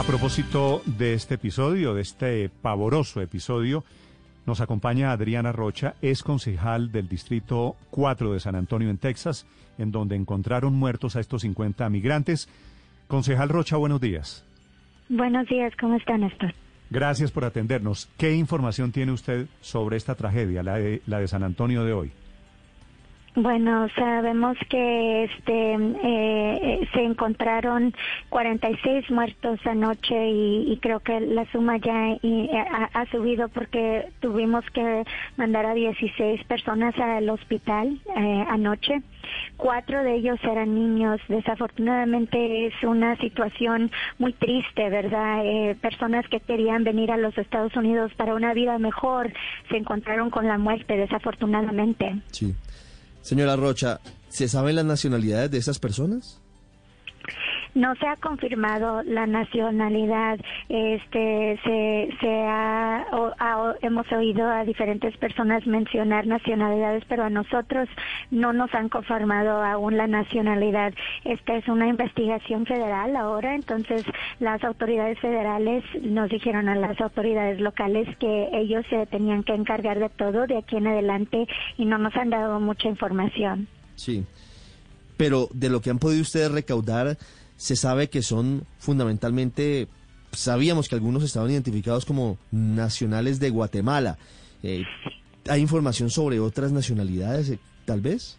A propósito de este episodio, de este pavoroso episodio, nos acompaña Adriana Rocha, es concejal del Distrito 4 de San Antonio en Texas, en donde encontraron muertos a estos 50 migrantes. Concejal Rocha, buenos días. Buenos días, ¿cómo están, Néstor? Gracias por atendernos. ¿Qué información tiene usted sobre esta tragedia, la de, la de San Antonio de hoy? Bueno, sabemos que este eh, se encontraron 46 muertos anoche y, creo que la suma ya ha, subido porque tuvimos que mandar a 16 personas al hospital eh, anoche. Cuatro de ellos eran niños. Desafortunadamente es una situación muy triste, ¿verdad? Eh, personas que querían venir a los Estados Unidos para una vida mejor se encontraron con la muerte, desafortunadamente. Sí. Señora Rocha, ¿se saben las nacionalidades de esas personas? No se ha confirmado la nacionalidad. Este, se, se ha, hemos oído a diferentes personas mencionar nacionalidades, pero a nosotros no nos han confirmado aún la nacionalidad. Esta es una investigación federal ahora, entonces las autoridades federales nos dijeron a las autoridades locales que ellos se tenían que encargar de todo de aquí en adelante y no nos han dado mucha información. Sí. Pero de lo que han podido ustedes recaudar, se sabe que son fundamentalmente, sabíamos que algunos estaban identificados como nacionales de Guatemala. Eh, ¿Hay información sobre otras nacionalidades, eh, tal vez?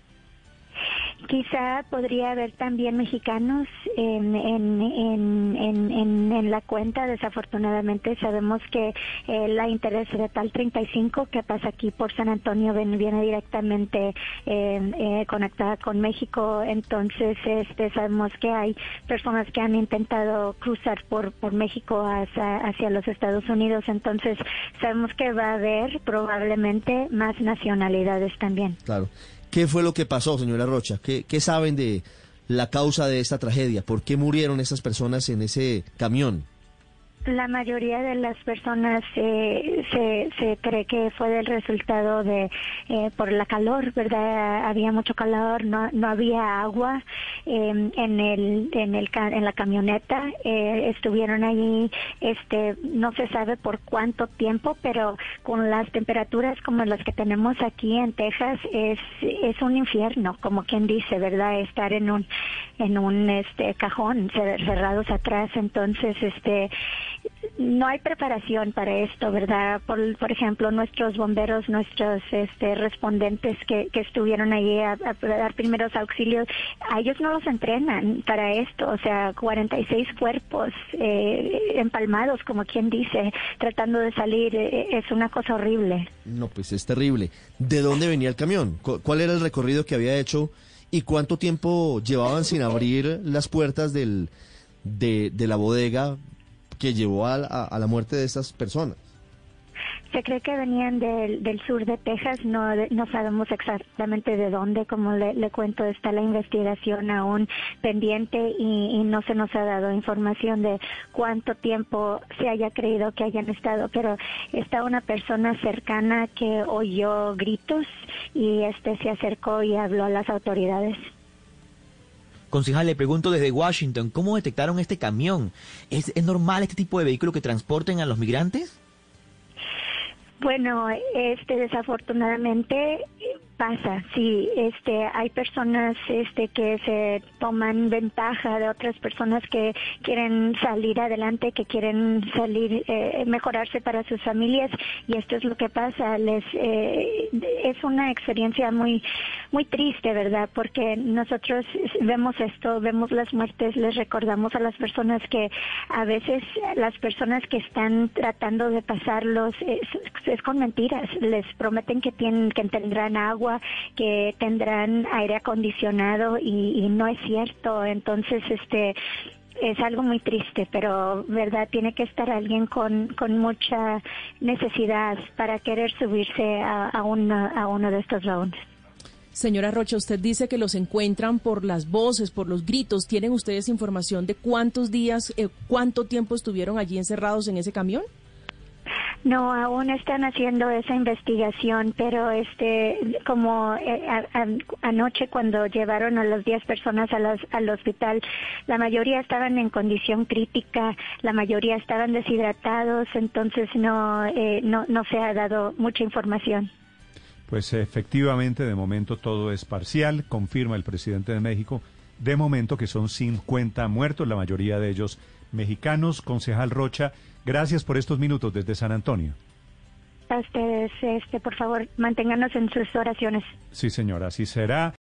Quizá podría haber también mexicanos en, en, en, en, la cuenta. Desafortunadamente sabemos que eh, la interés tal 35 que pasa aquí por San Antonio viene, directamente em, eh, conectada con México. Entonces este, sabemos que hay personas que han intentado cruzar por, por México hacia, hacia los Estados Unidos. Entonces sabemos que va a haber probablemente más nacionalidades también. Claro. ¿Qué fue lo que pasó, señora Rocha? ¿Qué, ¿Qué, saben de la causa de esta tragedia? ¿Por qué murieron esas personas en ese camión? La mayoría de las personas se, se cree que fue del resultado de eh, por la calor, ¿verdad? Había mucho calor, no, no había agua em, en el en el en la camioneta. Eh, estuvieron allí, este, no se sabe por cuánto tiempo, pero con las temperaturas como las que tenemos aquí en Texas es es un infierno, como quien dice, ¿verdad? Estar en un en un este cajón cerrados atrás, entonces este no hay preparación para esto, ¿verdad? Por, por ejemplo, nuestros bomberos, nuestros este, respondentes que, que estuvieron allí a, dar primeros auxilios, a ellos no los entrenan para esto, o sea, 46 cuerpos eh, empalmados, como quien dice, tratando de salir, eh, es una cosa horrible. No, pues es terrible. ¿De dónde venía el camión? ¿Cuál era el recorrido que había hecho y cuánto tiempo llevaban sin abrir las puertas del, de, de la bodega que llevó a, la muerte de estas personas. Se cree que venían del, del sur de Texas, no, no sabemos exactamente de dónde, como le, cuento, está la investigación aún pendiente y, no se nos ha dado información de cuánto tiempo se haya creído que hayan estado, pero está una persona cercana que oyó gritos y este se acercó y habló a las autoridades. Concejal, le pregunto desde Washington, ¿cómo detectaron este camión? ¿Es, ¿Es, normal este tipo de vehículo que transporten a los migrantes? Bueno, este desafortunadamente pasa, sí, este, hay personas, este, que se toman ventaja de otras personas que quieren salir adelante, que quieren salir, eh, mejorarse para sus familias y esto es lo que pasa. Les, eh, es una experiencia muy, muy triste, ¿verdad? Porque nosotros vemos esto, vemos las muertes, les recordamos a las personas que a veces las personas que están tratando de pasarlos es, es con mentiras, les prometen que tienen, que tendrán agua que tendrán aire acondicionado y, no es cierto. Entonces, este es algo muy triste, pero verdad tiene que estar alguien con, con mucha necesidad para querer subirse a, a, a uno de estos vagones. Señora Rocha, usted dice que los encuentran por las voces, por los gritos. ¿Tienen ustedes información de cuántos días, eh, cuánto tiempo estuvieron allí encerrados en ese camión? No, aún están haciendo esa investigación, pero este, como eh, anoche cuando llevaron a las 10 personas al hospital, la mayoría estaban en condición crítica, la mayoría estaban deshidratados, entonces no, eh, no, no se ha dado mucha información. Pues efectivamente, de momento todo es parcial, confirma el presidente de México, de momento que son 50 muertos, la mayoría de ellos mexicanos. Concejal Rocha, gracias por estos minutos desde San Antonio. A ustedes, este, por favor, manténganos en sus oraciones. Sí, señora, así será.